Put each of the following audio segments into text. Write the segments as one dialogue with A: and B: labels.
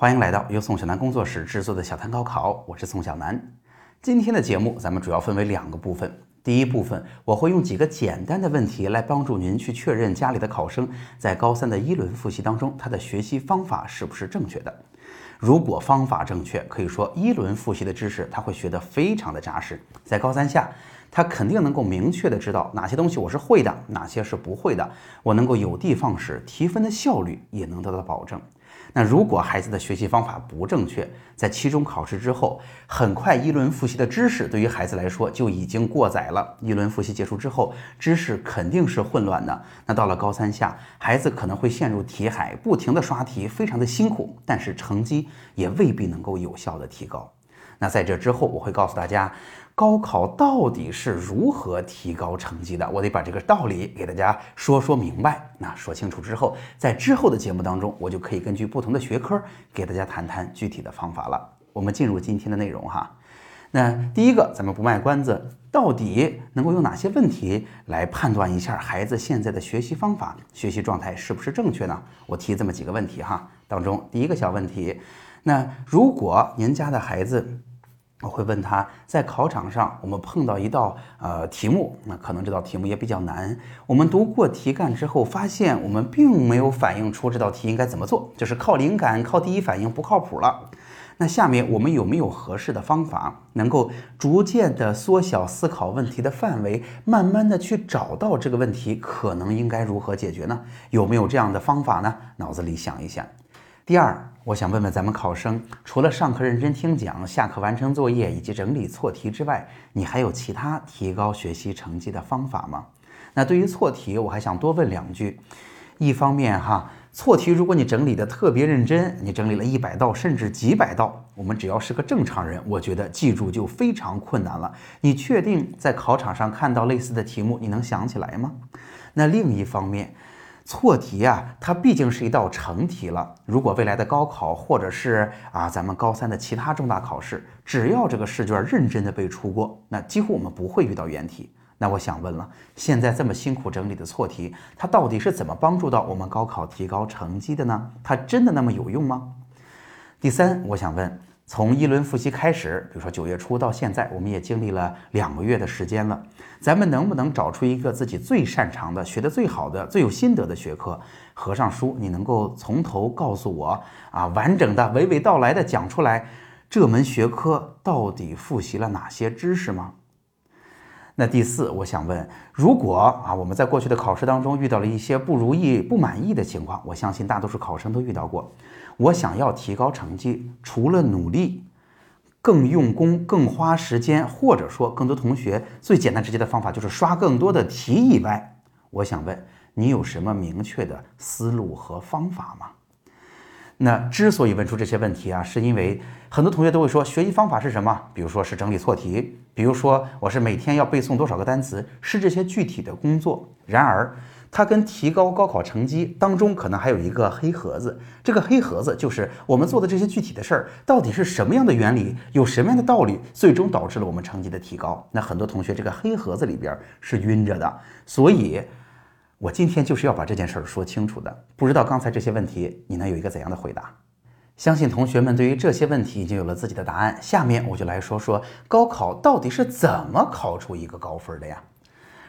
A: 欢迎来到由宋小南工作室制作的小谈高考，我是宋小南。今天的节目咱们主要分为两个部分。第一部分，我会用几个简单的问题来帮助您去确认家里的考生在高三的一轮复习当中，他的学习方法是不是正确的。如果方法正确，可以说一轮复习的知识他会学得非常的扎实，在高三下，他肯定能够明确的知道哪些东西我是会的，哪些是不会的，我能够有的放矢，提分的效率也能得到保证。那如果孩子的学习方法不正确，在期中考试之后，很快一轮复习的知识对于孩子来说就已经过载了。一轮复习结束之后，知识肯定是混乱的。那到了高三下，孩子可能会陷入题海，不停的刷题，非常的辛苦，但是成绩也未必能够有效的提高。那在这之后，我会告诉大家。高考到底是如何提高成绩的？我得把这个道理给大家说说明白。那说清楚之后，在之后的节目当中，我就可以根据不同的学科给大家谈谈具体的方法了。我们进入今天的内容哈。那第一个，咱们不卖关子，到底能够用哪些问题来判断一下孩子现在的学习方法、学习状态是不是正确呢？我提这么几个问题哈。当中第一个小问题，那如果您家的孩子。我会问他在考场上，我们碰到一道呃题目，那可能这道题目也比较难。我们读过题干之后，发现我们并没有反映出这道题应该怎么做，就是靠灵感、靠第一反应不靠谱了。那下面我们有没有合适的方法，能够逐渐的缩小思考问题的范围，慢慢的去找到这个问题可能应该如何解决呢？有没有这样的方法呢？脑子里想一想。第二，我想问问咱们考生，除了上课认真听讲、下课完成作业以及整理错题之外，你还有其他提高学习成绩的方法吗？那对于错题，我还想多问两句。一方面哈，错题如果你整理的特别认真，你整理了一百道甚至几百道，我们只要是个正常人，我觉得记住就非常困难了。你确定在考场上看到类似的题目，你能想起来吗？那另一方面，错题啊，它毕竟是一道成题了。如果未来的高考，或者是啊咱们高三的其他重大考试，只要这个试卷认真的被出过，那几乎我们不会遇到原题。那我想问了，现在这么辛苦整理的错题，它到底是怎么帮助到我们高考提高成绩的呢？它真的那么有用吗？第三，我想问。从一轮复习开始，比如说九月初到现在，我们也经历了两个月的时间了。咱们能不能找出一个自己最擅长的、学得最好的、最有心得的学科，合上书，你能够从头告诉我啊，完整的、娓娓道来的讲出来，这门学科到底复习了哪些知识吗？那第四，我想问，如果啊，我们在过去的考试当中遇到了一些不如意、不满意的情况，我相信大多数考生都遇到过。我想要提高成绩，除了努力、更用功、更花时间，或者说更多同学最简单直接的方法就是刷更多的题以外，我想问你有什么明确的思路和方法吗？那之所以问出这些问题啊，是因为很多同学都会说学习方法是什么？比如说是整理错题，比如说我是每天要背诵多少个单词，是这些具体的工作。然而。它跟提高高考成绩当中可能还有一个黑盒子，这个黑盒子就是我们做的这些具体的事儿到底是什么样的原理，有什么样的道理，最终导致了我们成绩的提高。那很多同学这个黑盒子里边是晕着的，所以我今天就是要把这件事儿说清楚的。不知道刚才这些问题你能有一个怎样的回答？相信同学们对于这些问题已经有了自己的答案。下面我就来说说高考到底是怎么考出一个高分的呀？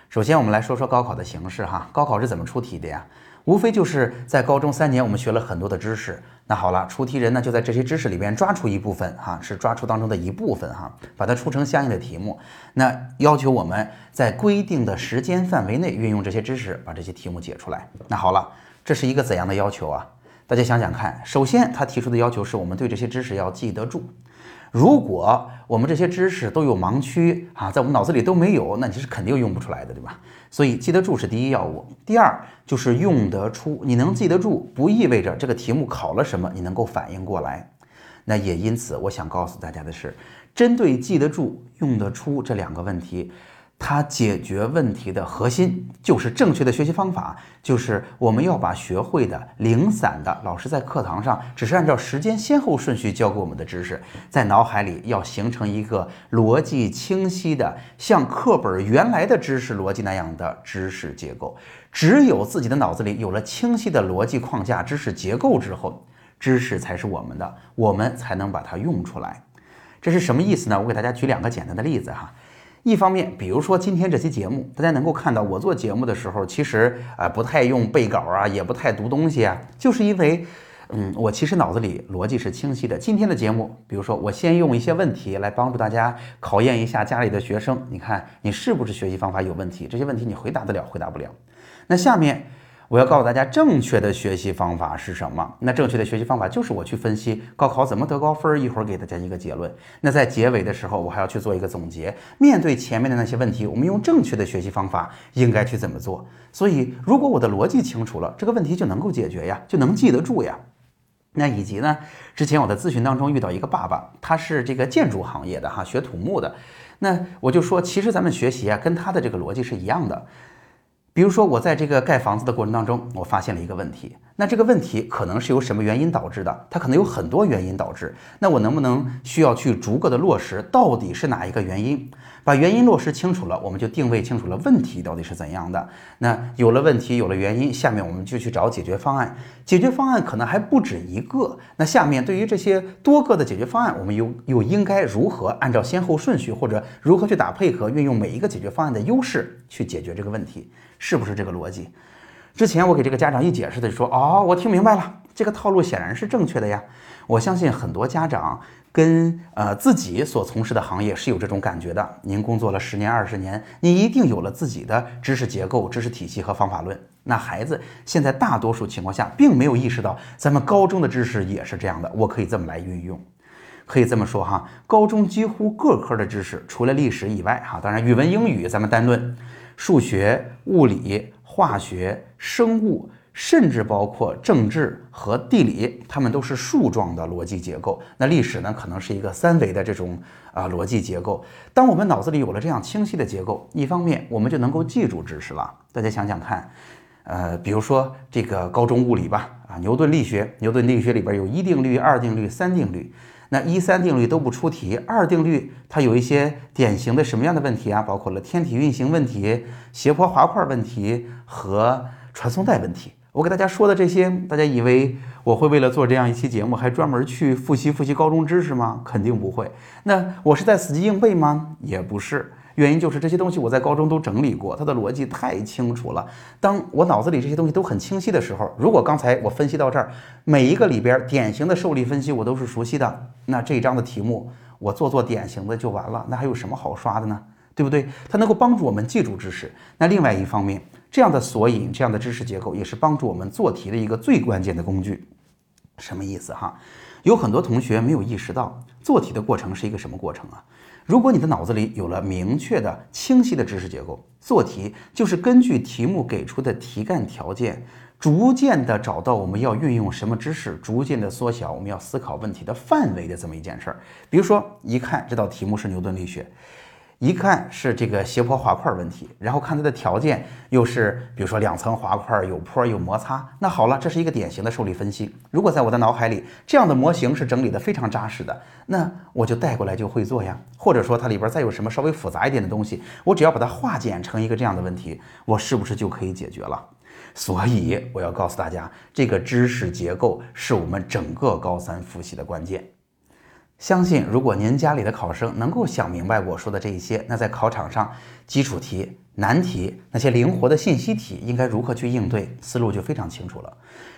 A: 首先，我们来说说高考的形式哈。高考是怎么出题的呀？无非就是在高中三年，我们学了很多的知识。那好了，出题人呢就在这些知识里边抓出一部分哈，是抓出当中的一部分哈，把它出成相应的题目。那要求我们在规定的时间范围内运用这些知识，把这些题目解出来。那好了，这是一个怎样的要求啊？大家想想看，首先他提出的要求是我们对这些知识要记得住。如果我们这些知识都有盲区啊，在我们脑子里都没有，那你是肯定用不出来的，对吧？所以记得住是第一要务。第二就是用得出，你能记得住，不意味着这个题目考了什么你能够反应过来。那也因此，我想告诉大家的是，针对记得住、用得出这两个问题。它解决问题的核心就是正确的学习方法，就是我们要把学会的零散的，老师在课堂上只是按照时间先后顺序教给我们的知识，在脑海里要形成一个逻辑清晰的，像课本原来的知识逻辑那样的知识结构。只有自己的脑子里有了清晰的逻辑框架、知识结构之后，知识才是我们的，我们才能把它用出来。这是什么意思呢？我给大家举两个简单的例子哈。一方面，比如说今天这期节目，大家能够看到我做节目的时候，其实啊不太用背稿啊，也不太读东西啊，就是因为，嗯，我其实脑子里逻辑是清晰的。今天的节目，比如说我先用一些问题来帮助大家考验一下家里的学生，你看你是不是学习方法有问题？这些问题你回答得了，回答不了。那下面。我要告诉大家正确的学习方法是什么？那正确的学习方法就是我去分析高考怎么得高分儿，一会儿给大家一个结论。那在结尾的时候，我还要去做一个总结。面对前面的那些问题，我们用正确的学习方法应该去怎么做？所以，如果我的逻辑清楚了，这个问题就能够解决呀，就能记得住呀。那以及呢，之前我在咨询当中遇到一个爸爸，他是这个建筑行业的哈，学土木的。那我就说，其实咱们学习啊，跟他的这个逻辑是一样的。比如说，我在这个盖房子的过程当中，我发现了一个问题。那这个问题可能是由什么原因导致的？它可能有很多原因导致。那我能不能需要去逐个的落实，到底是哪一个原因？把原因落实清楚了，我们就定位清楚了问题到底是怎样的。那有了问题，有了原因，下面我们就去找解决方案。解决方案可能还不止一个。那下面对于这些多个的解决方案，我们又又应该如何按照先后顺序，或者如何去打配合，运用每一个解决方案的优势去解决这个问题？是不是这个逻辑？之前我给这个家长一解释的就说，哦，我听明白了，这个套路显然是正确的呀。我相信很多家长跟呃自己所从事的行业是有这种感觉的。您工作了十年二十年，你一定有了自己的知识结构、知识体系和方法论。那孩子现在大多数情况下并没有意识到，咱们高中的知识也是这样的。我可以这么来运用，可以这么说哈，高中几乎各科的知识，除了历史以外哈，当然语文、英语咱们单论。数学、物理、化学、生物，甚至包括政治和地理，它们都是树状的逻辑结构。那历史呢，可能是一个三维的这种啊逻辑结构。当我们脑子里有了这样清晰的结构，一方面我们就能够记住知识了。大家想想看，呃，比如说这个高中物理吧，啊，牛顿力学，牛顿力学里边有一定律、二定律、三定律。那一三定律都不出题，二定律它有一些典型的什么样的问题啊？包括了天体运行问题、斜坡滑块问题和传送带问题。我给大家说的这些，大家以为我会为了做这样一期节目，还专门去复习复习高中知识吗？肯定不会。那我是在死记硬背吗？也不是。原因就是这些东西我在高中都整理过，它的逻辑太清楚了。当我脑子里这些东西都很清晰的时候，如果刚才我分析到这儿，每一个里边典型的受力分析我都是熟悉的，那这一章的题目我做做典型的就完了，那还有什么好刷的呢？对不对？它能够帮助我们记住知识。那另外一方面，这样的索引，这样的知识结构也是帮助我们做题的一个最关键的工具。什么意思哈？有很多同学没有意识到做题的过程是一个什么过程啊？如果你的脑子里有了明确的、清晰的知识结构，做题就是根据题目给出的题干条件，逐渐的找到我们要运用什么知识，逐渐的缩小我们要思考问题的范围的这么一件事儿。比如说，一看这道题目是牛顿力学。一看是这个斜坡滑块问题，然后看它的条件又是，比如说两层滑块有坡有摩擦，那好了，这是一个典型的受力分析。如果在我的脑海里这样的模型是整理的非常扎实的，那我就带过来就会做呀。或者说它里边再有什么稍微复杂一点的东西，我只要把它化简成一个这样的问题，我是不是就可以解决了？所以我要告诉大家，这个知识结构是我们整个高三复习的关键。相信，如果您家里的考生能够想明白我说的这一些，那在考场上，基础题、难题那些灵活的信息题应该如何去应对，思路就非常清楚了。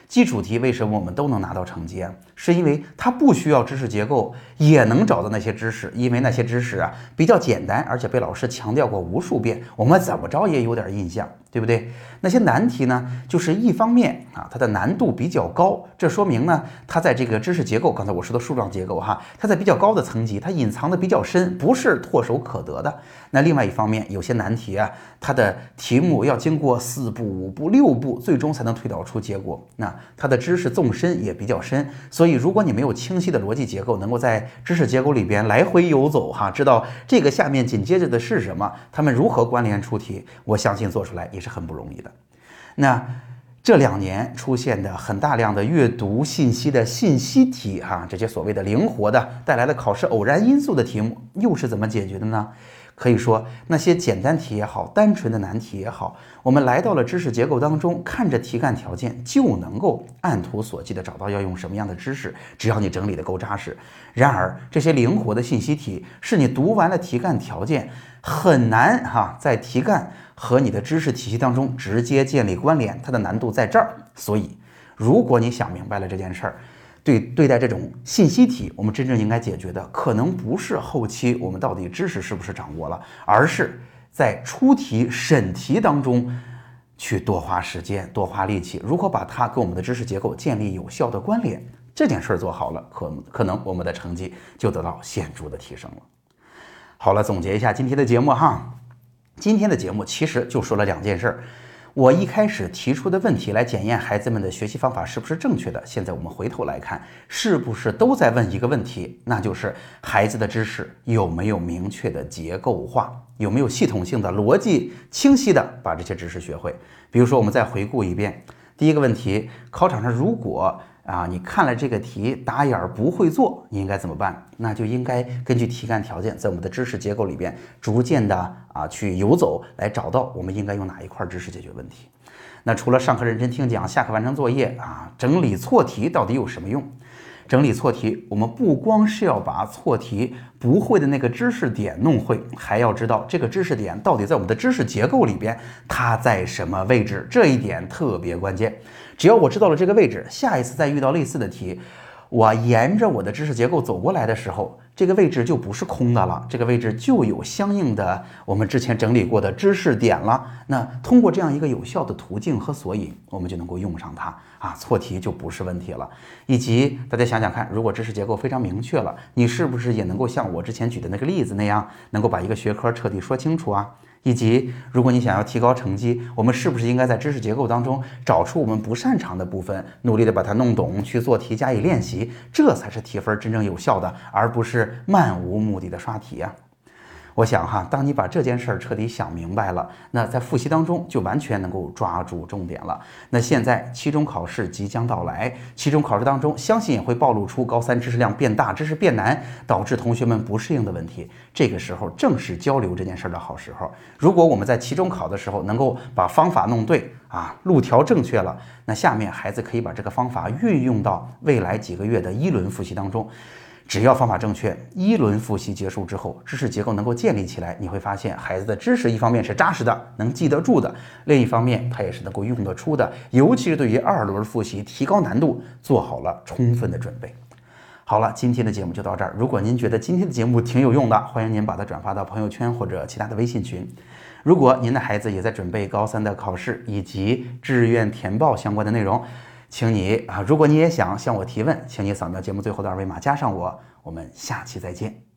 A: 基础题为什么我们都能拿到成绩啊？是因为它不需要知识结构也能找到那些知识，因为那些知识啊比较简单，而且被老师强调过无数遍，我们怎么着也有点印象，对不对？那些难题呢，就是一方面啊，它的难度比较高，这说明呢，它在这个知识结构，刚才我说的树状结构哈，它在比较高的层级，它隐藏的比较深，不是唾手可得的。那另外一方面，有些难题啊，它的题目要经过四步、五步、六步，最终才能推导出结果。那它的知识纵深也比较深，所以如果你没有清晰的逻辑结构，能够在知识结构里边来回游走，哈，知道这个下面紧接着的是什么，它们如何关联出题，我相信做出来也是很不容易的。那这两年出现的很大量的阅读信息的信息题，哈，这些所谓的灵活的带来了考试偶然因素的题目，又是怎么解决的呢？可以说，那些简单题也好，单纯的难题也好，我们来到了知识结构当中，看着题干条件就能够按图索骥地找到要用什么样的知识，只要你整理的够扎实。然而，这些灵活的信息题，是你读完了题干条件，很难哈，在题干和你的知识体系当中直接建立关联，它的难度在这儿。所以，如果你想明白了这件事儿，对对待这种信息题，我们真正应该解决的，可能不是后期我们到底知识是不是掌握了，而是在出题审题当中去多花时间、多花力气，如何把它跟我们的知识结构建立有效的关联。这件事儿做好了，可可能我们的成绩就得到显著的提升了。好了，总结一下今天的节目哈，今天的节目其实就说了两件事儿。我一开始提出的问题来检验孩子们的学习方法是不是正确的。现在我们回头来看，是不是都在问一个问题，那就是孩子的知识有没有明确的结构化，有没有系统性的、逻辑清晰的把这些知识学会。比如说，我们再回顾一遍，第一个问题，考场上如果啊，你看了这个题打眼儿不会做，你应该怎么办？那就应该根据题干条件，在我们的知识结构里边逐渐的啊去游走，来找到我们应该用哪一块知识解决问题。那除了上课认真听讲，下课完成作业啊，整理错题到底有什么用？整理错题，我们不光是要把错题不会的那个知识点弄会，还要知道这个知识点到底在我们的知识结构里边它在什么位置，这一点特别关键。只要我知道了这个位置，下一次再遇到类似的题，我沿着我的知识结构走过来的时候，这个位置就不是空的了，这个位置就有相应的我们之前整理过的知识点了。那通过这样一个有效的途径和索引，我们就能够用上它啊，错题就不是问题了。以及大家想想看，如果知识结构非常明确了，你是不是也能够像我之前举的那个例子那样，能够把一个学科彻底说清楚啊？以及，如果你想要提高成绩，我们是不是应该在知识结构当中找出我们不擅长的部分，努力的把它弄懂，去做题加以练习，这才是提分真正有效的，而不是漫无目的的刷题呀。我想哈，当你把这件事儿彻底想明白了，那在复习当中就完全能够抓住重点了。那现在期中考试即将到来，期中考试当中相信也会暴露出高三知识量变大、知识变难，导致同学们不适应的问题。这个时候正是交流这件事儿的好时候。如果我们在期中考的时候能够把方法弄对啊，路条正确了，那下面孩子可以把这个方法运用到未来几个月的一轮复习当中。只要方法正确，一轮复习结束之后，知识结构能够建立起来，你会发现孩子的知识一方面是扎实的，能记得住的；另一方面，他也是能够用得出的。尤其是对于二轮复习提高难度，做好了充分的准备。好了，今天的节目就到这儿。如果您觉得今天的节目挺有用的，欢迎您把它转发到朋友圈或者其他的微信群。如果您的孩子也在准备高三的考试以及志愿填报相关的内容，请你啊，如果你也想向我提问，请你扫描节目最后的二维码加上我，我们下期再见。